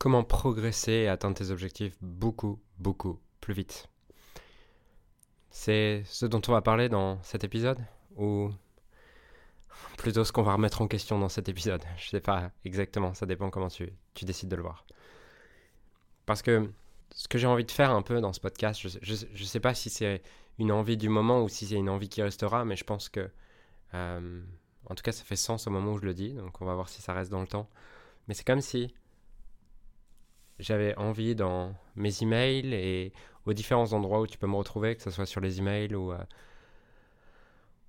comment progresser et atteindre tes objectifs beaucoup, beaucoup plus vite. C'est ce dont on va parler dans cet épisode ou plutôt ce qu'on va remettre en question dans cet épisode. Je sais pas exactement, ça dépend comment tu, tu décides de le voir. Parce que ce que j'ai envie de faire un peu dans ce podcast, je ne sais pas si c'est une envie du moment ou si c'est une envie qui restera, mais je pense que, euh, en tout cas, ça fait sens au moment où je le dis, donc on va voir si ça reste dans le temps. Mais c'est comme si j'avais envie dans mes emails et aux différents endroits où tu peux me retrouver, que ce soit sur les emails ou, euh,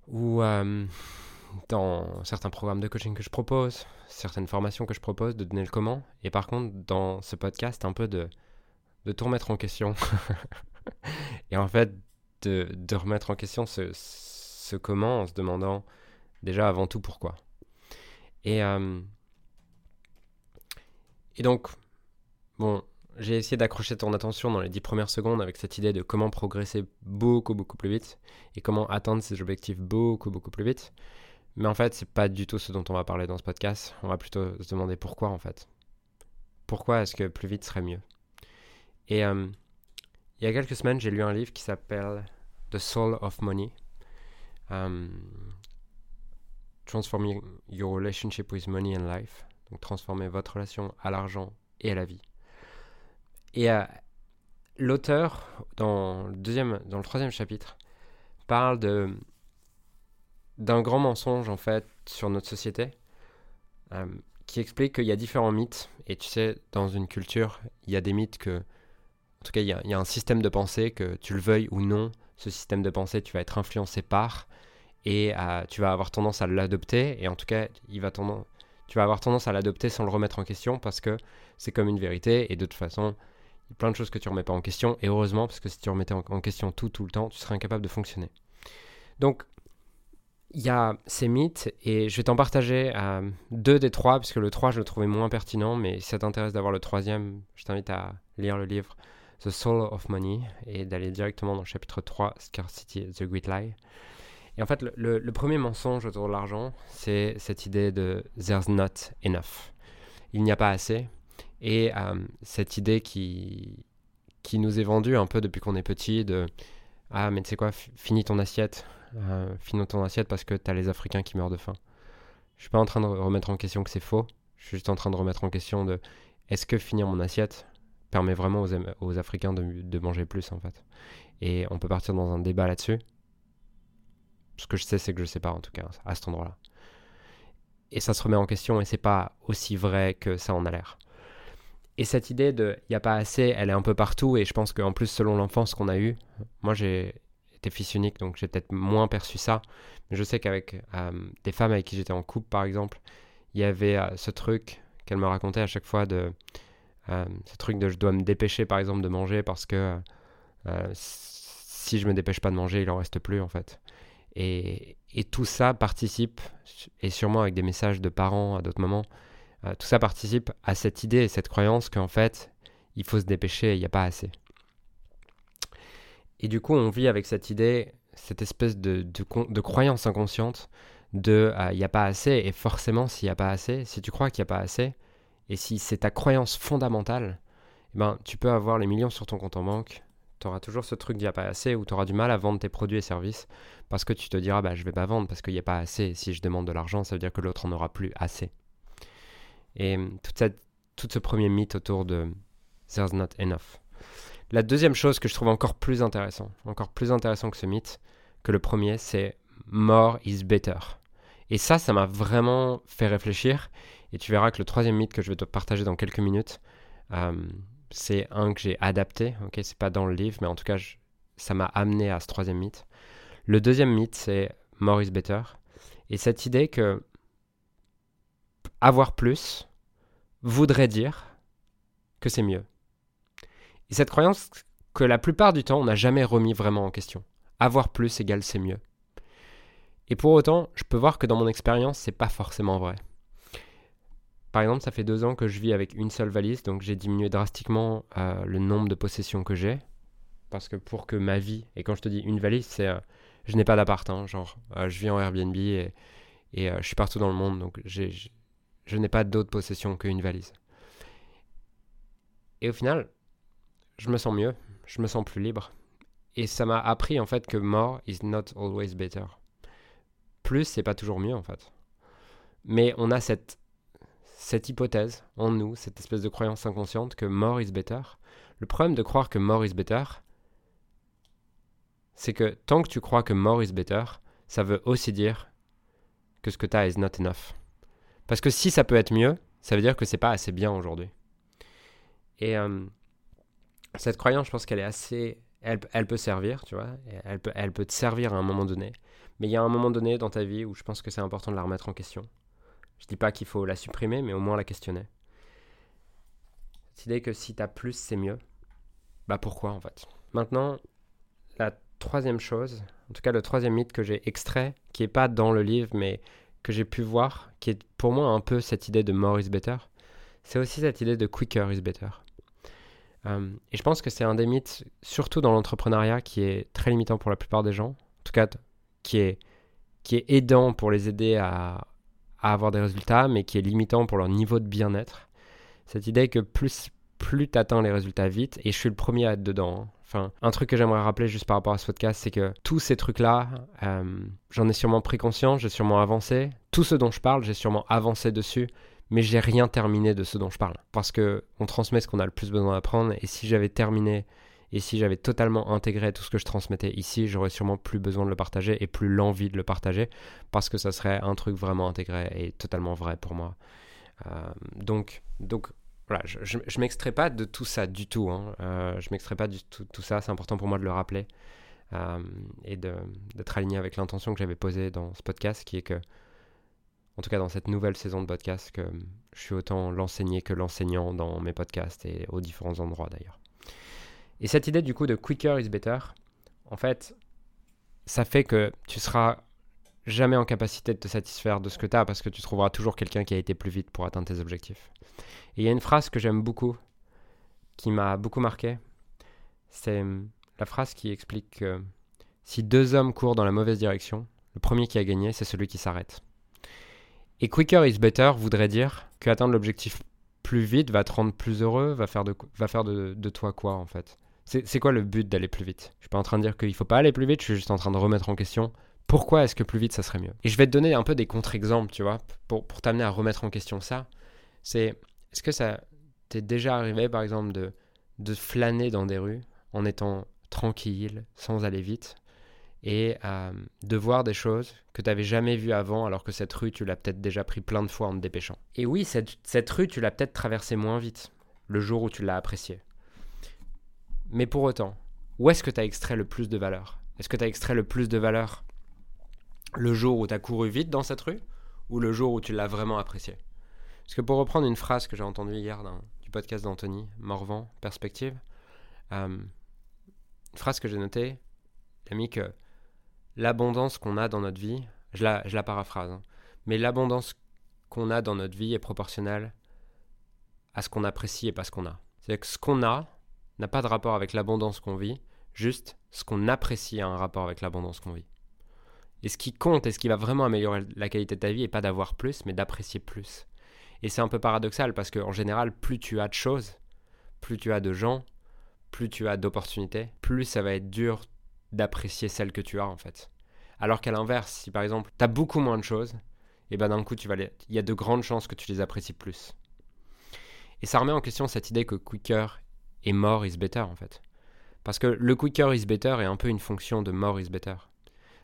ou euh, dans certains programmes de coaching que je propose, certaines formations que je propose, de donner le comment. Et par contre, dans ce podcast, un peu de, de tout remettre en question. et en fait, de, de, remettre en question ce, ce comment en se demandant déjà avant tout pourquoi. Et, euh, et donc, Bon, j'ai essayé d'accrocher ton attention dans les dix premières secondes avec cette idée de comment progresser beaucoup, beaucoup plus vite et comment atteindre ces objectifs beaucoup, beaucoup plus vite. Mais en fait, c'est pas du tout ce dont on va parler dans ce podcast. On va plutôt se demander pourquoi en fait. Pourquoi est-ce que plus vite serait mieux? Et euh, il y a quelques semaines, j'ai lu un livre qui s'appelle The Soul of Money. Um, transforming your relationship with money and life. Donc transformer votre relation à l'argent et à la vie. Et euh, l'auteur, dans le, deuxième, dans le troisième chapitre, parle de, d'un grand mensonge, en fait, sur notre société, euh, qui explique qu'il y a différents mythes. Et tu sais, dans une culture, il y a des mythes que... En tout cas, il y, a, un système de pensée que tu le veuilles ou non, ce système de pensée, tu vas être influencé par et euh, tu vas avoir tendance à l'adopter et en tout cas il va tendance, tu vas avoir tendance à l'adopter sans le remettre en question parce que c'est comme une vérité et de toute façon plein de choses que tu remets pas en question, et heureusement, parce que si tu remettais en, question tout, tout le temps, tu serais incapable de fonctionner. Donc, il y a ces mythes, et je vais t'en partager euh, deux des trois, puisque le 3, je le trouvais moins pertinent, mais si ça t'intéresse d'avoir le troisième, je t'invite à lire le livre The Soul of Money, et d'aller directement dans le chapitre 3, Scarcity, The Great Lie. Et en fait, le premier mensonge autour de l'argent, c'est cette idée de There's not enough. Il n'y a pas assez. Et euh, cette idée qui, qui nous est vendue un peu depuis qu'on est petit de Ah, mais tu sais quoi, finis ton assiette, euh, finis ton assiette parce que tu as les Africains qui meurent de faim. Je suis pas en train de remettre en question que c'est faux, je suis juste en train de remettre en question de est-ce que finir mon assiette permet vraiment aux, aux Africains de, de, manger plus en fait? Et on peut partir dans un débat là-dessus. Ce que je sais, c'est que je sais pas en tout cas à cet endroit-là. Et ça se remet en question et c'est pas aussi vrai que ça en a l'air. Et cette idée de il n'y a pas assez, elle est un peu partout. Et je pense qu'en plus, selon l'enfance qu'on a eue, moi j'ai été fils unique, donc j'ai peut-être moins perçu ça. Mais je sais qu'avec euh, des femmes avec qui j'étais en couple, par exemple, il y avait euh, ce truc qu'elle me racontait à chaque fois de euh, ce truc de je dois me dépêcher, par exemple, de manger parce que si je me dépêche pas de manger, il en reste plus en fait. Et, et tout ça participe, et sûrement avec des messages de parents à d'autres moments, euh, tout ça participe à cette idée et cette croyance qu'en fait, il faut se dépêcher, il n'y a pas assez. Et du coup, on vit avec cette idée, cette espèce de, croyance inconsciente de euh, il n'y a pas assez, et forcément, s'il n'y a pas assez, si tu crois qu'il n'y a pas assez, et si c'est ta croyance fondamentale, eh ben, tu peux avoir les millions sur ton compte en banque, tu auras toujours ce truc d'il n'y a pas assez, ou tu auras du mal à vendre tes produits et services, parce que tu te diras, bah, je vais pas vendre parce qu'il n'y a pas assez, si je demande de l'argent, ça veut dire que l'autre en aura plus assez. Et toute cette, tout ce premier mythe autour de There's not enough. La deuxième chose que je trouve encore plus intéressant, encore plus intéressant que ce mythe, que le premier, c'est More is better. Et ça, ça m'a vraiment fait réfléchir. Et tu verras que le troisième mythe que je vais te partager dans quelques minutes, hum, c'est un que j'ai adapté. Ok, c'est pas dans le livre, mais en tout cas, ça m'a amené à ce troisième mythe. Le deuxième mythe, c'est More is better. Et cette idée que avoir plus voudrait dire que c'est mieux. Et cette croyance que la plupart du temps, on n'a jamais remis vraiment en question. Avoir plus égale c'est mieux. Et pour autant, je peux voir que dans mon expérience, c'est pas forcément vrai. Par exemple, ça fait deux ans que je vis avec une seule valise, donc j'ai diminué drastiquement euh, le nombre de possessions que j'ai. Parce que pour que ma vie, et quand je te dis une valise, c'est. Euh, je n'ai pas d'appart, hein, genre, euh, je vis en Airbnb et, et je suis partout dans le monde, donc j'ai je n'ai pas d'autre possession qu'une valise. Et au final, je me sens mieux, je me sens plus libre. Et ça m'a appris en fait que more is not always better. Plus, c'est pas toujours mieux en fait. Mais on a cette, cette hypothèse en nous, cette espèce de croyance inconsciente que more is better. Le problème de croire que more is better, c'est que tant que tu crois que more is better, ça veut aussi dire que ce que tu as is not enough. Parce que si ça peut être mieux, ça veut dire que c'est pas assez bien aujourd'hui. Et euh, cette croyance, je pense qu'elle est assez. Elle, peut servir, tu vois. Elle peut, elle peut te servir à un moment donné. Mais il y a un moment donné dans ta vie où je pense que c'est important de la remettre en question. Je dis pas qu'il faut la supprimer, mais au moins la questionner. Cette idée que si tu as plus, c'est mieux. Bah pourquoi en fait? Maintenant, la troisième chose, en tout cas le troisième mythe que j'ai extrait, qui est pas dans le livre, mais que j'ai pu voir, qui est pour moi un peu cette idée de more is better, c'est aussi cette idée de quicker is better. Euh, et je pense que c'est un des mythes, surtout dans l'entrepreneuriat, qui est très limitant pour la plupart des gens, en tout cas qui est, aidant pour les aider à, à avoir des résultats, mais qui est limitant pour leur niveau de bien-être. Cette idée que plus, plus tu atteins les résultats vite, et je suis le premier à être dedans. Hein. Enfin, un truc que j'aimerais rappeler juste par rapport à ce podcast, c'est que tous ces trucs-là, euh, j'en ai sûrement pris conscience, j'ai sûrement avancé. Tout ce dont je parle, j'ai sûrement avancé dessus, mais j'ai rien terminé de ce dont je parle. Parce que on transmet ce qu'on a le plus besoin d'apprendre, et si j'avais terminé et si j'avais totalement intégré tout ce que je transmettais ici, j'aurais sûrement plus besoin de le partager et plus l'envie de le partager parce que ça serait un truc vraiment intégré et totalement vrai pour moi. Euh, donc, donc voilà, je, je, m'extrais pas de tout ça du tout. Hein. Euh, je m'extrais pas du tout, ça. C'est important pour moi de le rappeler euh, et d'être aligné avec l'intention que j'avais posée dans ce podcast, qui est que, en tout cas dans cette nouvelle saison de podcast, que je suis autant l'enseigné que l'enseignant dans mes podcasts et aux différents endroits d'ailleurs. Et cette idée du coup de quicker is better, en fait, ça fait que tu seras jamais en capacité de te satisfaire de ce que tu as parce que tu trouveras toujours quelqu'un qui a été plus vite pour atteindre tes objectifs. Et il y a une phrase que j'aime beaucoup, qui m'a beaucoup marqué. C'est la phrase qui explique que si deux hommes courent dans la mauvaise direction, le premier qui a gagné, c'est celui qui s'arrête. Et quicker is better voudrait dire que atteindre l'objectif plus vite va te rendre plus heureux, va faire de, va faire de, de toi quoi en fait c'est quoi le but d'aller plus vite? Je suis pas en train de dire qu'il faut pas aller plus vite, je suis juste en train de remettre en question pourquoi est-ce que plus vite ça serait mieux. Et je vais te donner un peu des contre-exemples, tu vois, pour, pour t'amener à remettre en question ça. C'est est-ce que ça t'est déjà arrivé par exemple de, de flâner dans des rues en étant tranquille, sans aller vite, et euh, de voir des choses que tu n'avais jamais vues avant, alors que cette rue, tu l'as peut-être déjà pris plein de fois en te dépêchant? Et oui, cette, cette rue, tu l'as peut-être traversée moins vite, le jour où tu l'as appréciée. Mais pour autant, où est-ce que tu as extrait le plus de valeur? Est-ce que tu as extrait le plus de valeur? Le jour où tu as couru vite dans cette rue ou le jour où tu l'as vraiment apprécié? Parce que pour reprendre une phrase que j'ai entendue hier dans, du podcast d'Anthony Morvan, Perspective, euh, une phrase que j'ai notée, il a mis que l'abondance qu'on a dans notre vie, je la, je la paraphrase, hein, mais l'abondance qu'on a dans notre vie est proportionnelle à ce qu'on apprécie et pas ce qu'on a. C'est-à-dire que ce qu'on a, n'a pas de rapport avec l'abondance qu'on vit, juste ce qu'on apprécie a un rapport avec l'abondance qu'on vit. Et ce qui compte et ce qui va vraiment améliorer la qualité de ta vie n'est pas d'avoir plus, mais d'apprécier plus? Et c'est un peu paradoxal parce qu'en général, plus tu as de choses, plus tu as de gens, plus tu as d'opportunités, plus ça va être dur d'apprécier celles que tu as en fait. Alors qu'à l'inverse, si par exemple tu as beaucoup moins de choses, et eh ben d'un coup tu vas il y a de grandes chances que tu les apprécies plus. Et ça remet en question cette idée que quicker et more is better en fait. Parce que le quicker is better est un peu une fonction de more is better.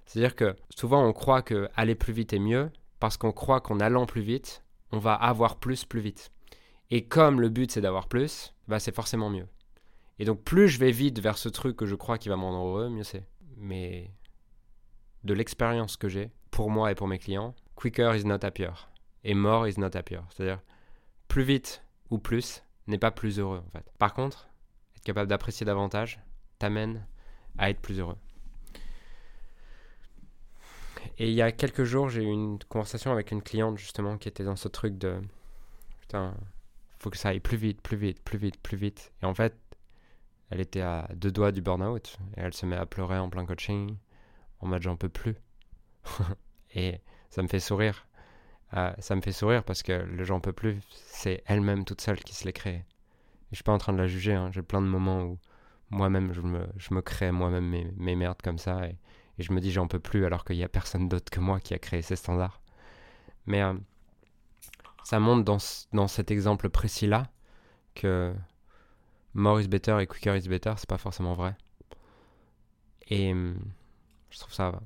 C'est-à-dire que souvent on croit que aller plus vite est mieux parce qu'on croit qu'en allant plus vite, on va avoir plus plus vite. Et comme le but c'est d'avoir plus, bah c'est forcément mieux. Et donc plus je vais vite vers ce truc que je crois qui va me rendre heureux, mieux c'est. Mais de l'expérience que j'ai pour moi et pour mes clients, quicker is not happier et more is not happier. C'est-à-dire plus vite ou plus n'est pas plus heureux en fait. Par contre, capable d'apprécier davantage t'amène à être plus heureux. Et il y a quelques jours, j'ai eu une conversation avec une cliente justement qui était dans ce truc de putain, faut que ça aille plus vite, plus vite, plus vite, plus vite. Et en fait, elle était à deux doigts du burn-out et elle se met à pleurer en plein coaching en mode j'en peux plus. et ça me fait sourire. Euh, ça me fait sourire parce que le j'en peux plus, c'est elle-même toute seule qui se l'est créé je suis pas en train de la juger, hein. j'ai plein de moments où moi-même je me, crée moi-même mes, merdes comme ça et je me dis j'en peux plus alors qu'il n'y a personne d'autre que moi qui a créé ces standards. Mais euh, ça montre dans, dans cet exemple précis-là que more is better et quicker is better, c'est pas forcément vrai. Et hum, je trouve ça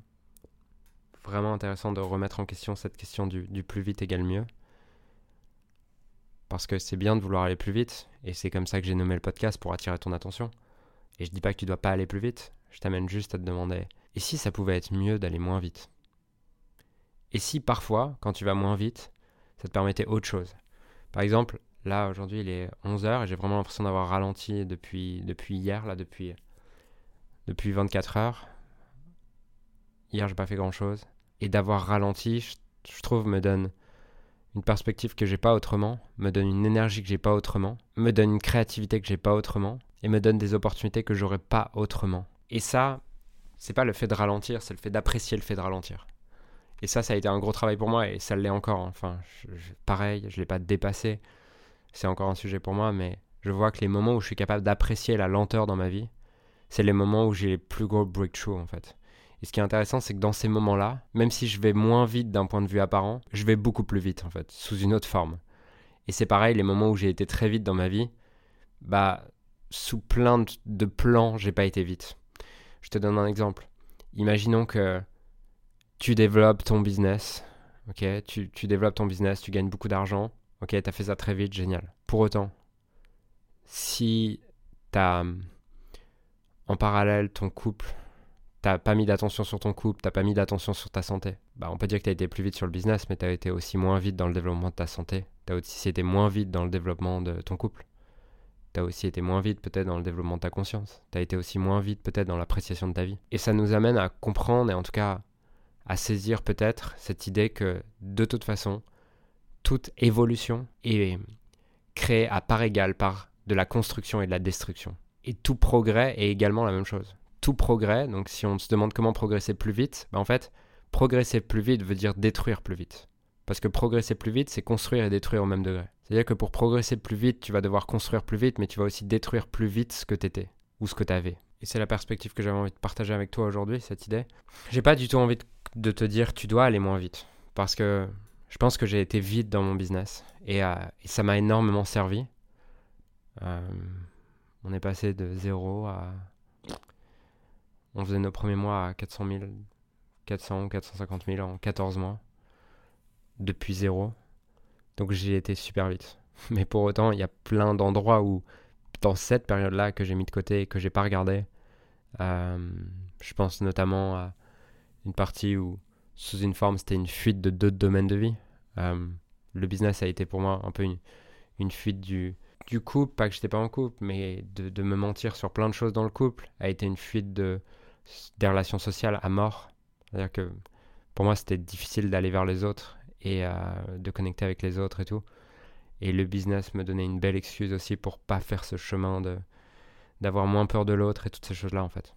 vraiment intéressant de remettre en question cette question du, du plus vite égale mieux. Parce que c'est bien de vouloir aller plus vite, et c'est comme ça que j'ai nommé le podcast pour attirer ton attention. Et je dis pas que tu dois pas aller plus vite, je t'amène juste à te demander et si ça pouvait être mieux d'aller moins vite? Et si parfois, quand tu vas moins vite, ça te permettait autre chose? Par exemple, là aujourd'hui il est 11h et j'ai vraiment l'impression d'avoir ralenti depuis, depuis hier, là depuis, depuis 24 heures. Hier j'ai pas fait grand chose. Et d'avoir ralenti, je, je trouve, me donne une perspective que j'ai pas autrement, me donne une énergie que j'ai pas autrement, me donne une créativité que j'ai pas autrement, et me donne des opportunités que j'aurais pas autrement. Et ça, c'est pas le fait de ralentir, c'est le fait d'apprécier le fait de ralentir. Et ça, ça a été un gros travail pour moi et ça l'est encore. Enfin, pareil, je l'ai pas dépassé. C'est encore un sujet pour moi, mais je vois que les moments où je suis capable d'apprécier la lenteur dans ma vie, c'est les moments où j'ai les plus gros breakthroughs en fait. Et ce qui est intéressant, c'est que dans ces moments-là, même si je vais moins vite d'un point de vue apparent, je vais beaucoup plus vite en fait, sous une autre forme. Et c'est pareil, les moments où j'ai été très vite dans ma vie, bah, sous plein de plans, j'ai pas été vite. Je te donne un exemple. Imaginons que tu développes ton business, tu, gagnes beaucoup d'argent, ok? Tu as fait ça très vite, génial. Pour autant, si tu as en parallèle ton couple, t'as pas mis d'attention sur ton couple, t'as pas mis d'attention sur ta santé, bah on peut dire que tu as été plus vite sur le business, mais tu as été aussi moins vite dans le développement de ta santé, tu as aussi été moins vite dans le développement de ton couple tu as aussi été moins vite peut-être dans le développement de ta conscience, tu as été aussi moins vite peut-être dans l'appréciation de ta vie. Et ça nous amène à comprendre et en tout cas à saisir peut-être cette idée que de toute façon, toute évolution est créée à part égale par de la construction et de la destruction. Et tout progrès est également la même chose. Tout progrès, donc si on se demande comment progresser plus vite, bah en fait, progresser plus vite veut dire détruire plus vite. Parce que progresser plus vite, c'est construire et détruire au même degré. C'est-à-dire que pour progresser plus vite, tu vas devoir construire plus vite, mais tu vas aussi détruire plus vite ce que tu étais ou ce que tu avais. Et c'est la perspective que j'avais envie de partager avec toi aujourd'hui, cette idée. J'ai pas du tout envie de te dire tu dois aller moins vite. Parce que je pense que j'ai été vite dans mon business. Et, euh, ça m'a énormément servi. Euh, on est passé de 0 à. On faisait nos premiers mois à 400 000, 400 ou 450 000 en 14 mois depuis zéro. Donc j'ai été super vite. Mais pour autant, il y a plein d'endroits où, dans cette période-là, que j'ai mis de côté et que j'ai pas regardé. Euh, je pense notamment à une partie où, sous une forme, c'était une fuite de deux domaines de vie. Euh, le business a été pour moi un peu une, fuite du, couple, pas que j'étais pas en couple, mais de, me mentir sur plein de choses dans le couple, a été une fuite de, des relations sociales à mort. C'est-à-dire que pour moi, c'était difficile d'aller vers les autres et euh, de connecter avec les autres et tout. Et le business me donnait une belle excuse aussi pour pas faire ce chemin de d'avoir moins peur de l'autre et toutes ces choses-là en fait.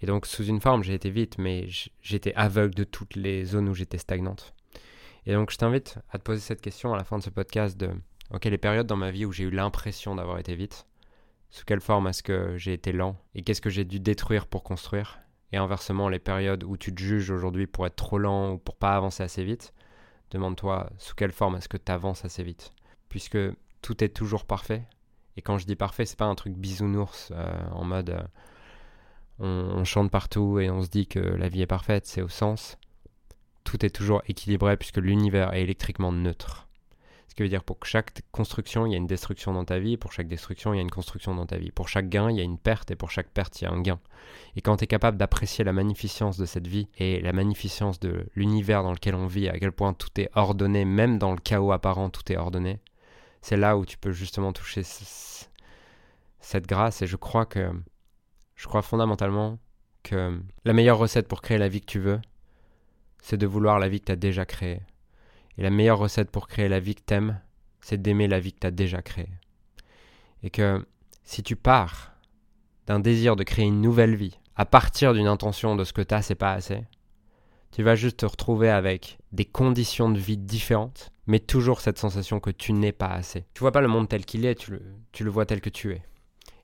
Et donc sous une forme, j'ai été vite, mais j'étais aveugle de toutes les zones où j'étais stagnante. Et donc je t'invite à te poser cette question à la fin de ce podcast de ok les périodes dans ma vie où j'ai eu l'impression d'avoir été vite, sous quelle forme est-ce que j'ai été lent et qu'est-ce que j'ai dû détruire pour construire? Et inversement les périodes où tu te juges aujourd'hui pour être trop lent ou pour pas avancer assez vite, Demande-toi sous quelle forme est-ce que tu avances assez vite? Puisque tout est toujours parfait. Et quand je dis parfait, c'est pas un truc bisounours euh, en mode euh, on, chante partout et on se dit que la vie est parfaite. C'est au sens tout est toujours équilibré puisque l'univers est électriquement neutre. Ce qui veut dire pour chaque construction, il y a une destruction dans ta vie, pour chaque destruction, il y a une construction dans ta vie. Pour chaque gain, il y a une perte, et pour chaque perte, il y a un gain. Et quand tu es capable d'apprécier la magnificence de cette vie et la magnificence de l'univers dans lequel on vit, à quel point tout est ordonné, même dans le chaos apparent, tout est ordonné, c'est là où tu peux justement toucher cette grâce. Et je crois que, je crois fondamentalement que la meilleure recette pour créer la vie que tu veux, c'est de vouloir la vie que tu as déjà créée et la meilleure recette pour créer la vie que t'aimes, c'est d'aimer la vie que tu as déjà créée. Et que si tu pars d'un désir de créer une nouvelle vie, à partir d'une intention de ce que tu as, c'est pas assez, Tu vas juste te retrouver avec des conditions de vie différentes, mais toujours cette sensation que tu n'es pas assez. Tu vois pas le monde tel qu'il est, tu le, tu le vois tel que tu es.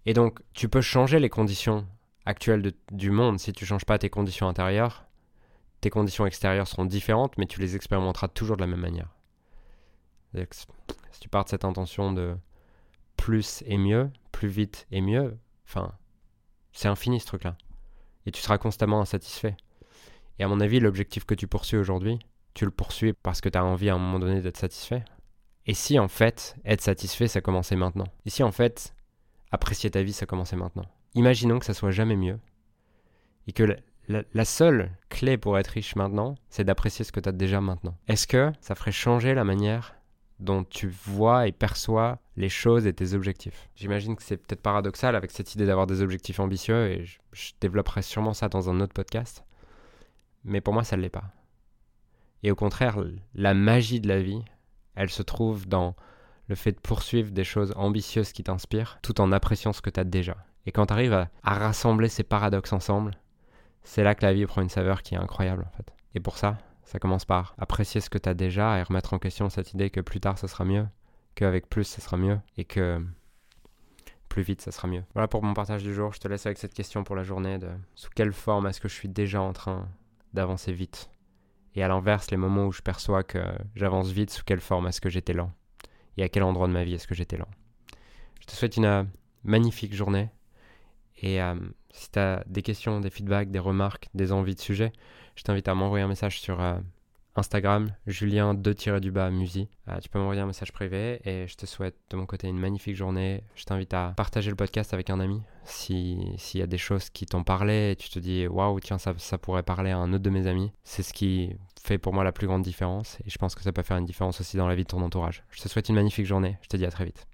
Et donc, tu peux changer les conditions actuelles du monde si tu changes pas tes conditions intérieures. Tes conditions extérieures seront différentes, mais tu les expérimenteras toujours de la même manière. Si tu pars de cette intention de plus et mieux, plus vite et mieux, enfin, c'est infini ce truc-là. Et tu seras constamment insatisfait. Et à mon avis, l'objectif que tu poursuis aujourd'hui, tu le poursuis parce que tu as envie à un moment donné d'être satisfait. Et si en fait, être satisfait, ça commençait maintenant Et si en fait, apprécier ta vie, ça commençait maintenant Imaginons que ça soit jamais mieux. Et que la, seule clé pour être riche maintenant, c'est d'apprécier ce que tu as déjà maintenant. Est-ce que ça ferait changer la manière dont tu vois et perçois les choses et tes objectifs? J'imagine que c'est peut-être paradoxal avec cette idée d'avoir des objectifs ambitieux et je, développerai sûrement ça dans un autre podcast. Mais pour moi, ça ne l'est pas. Et au contraire, la magie de la vie, elle se trouve dans le fait de poursuivre des choses ambitieuses qui t'inspirent, tout en appréciant ce que tu as déjà. Et quand tu arrives à, rassembler ces paradoxes ensemble, c'est là que la vie prend une saveur qui est incroyable en fait. Et pour ça, ça commence par apprécier ce que tu as déjà et remettre en question cette idée que plus tard ça sera mieux, qu'avec plus ça sera mieux et que plus vite ça sera mieux. Voilà pour mon partage du jour. Je te laisse avec cette question pour la journée de sous quelle forme est-ce que je suis déjà en train d'avancer vite? Et à l'inverse, les moments où je perçois que j'avance vite, sous quelle forme est-ce que j'étais lent? Et à quel endroit de ma vie est-ce que j'étais lent? Je te souhaite une euh, magnifique journée. Et euh, si tu des questions, des feedbacks, des remarques, des envies de sujets, je t'invite à m'envoyer un message sur euh, Instagram, Julien 2-du-bas Musi. Euh, tu peux m'envoyer un message privé et je te souhaite de mon côté une magnifique journée. Je t'invite à partager le podcast avec un ami. S'il y a des choses qui t'ont parlé et tu te dis waouh, tiens, ça, ça pourrait parler à un autre de mes amis, c'est ce qui fait pour moi la plus grande différence et je pense que ça peut faire une différence aussi dans la vie de ton entourage. Je te souhaite une magnifique journée. Je te dis à très vite.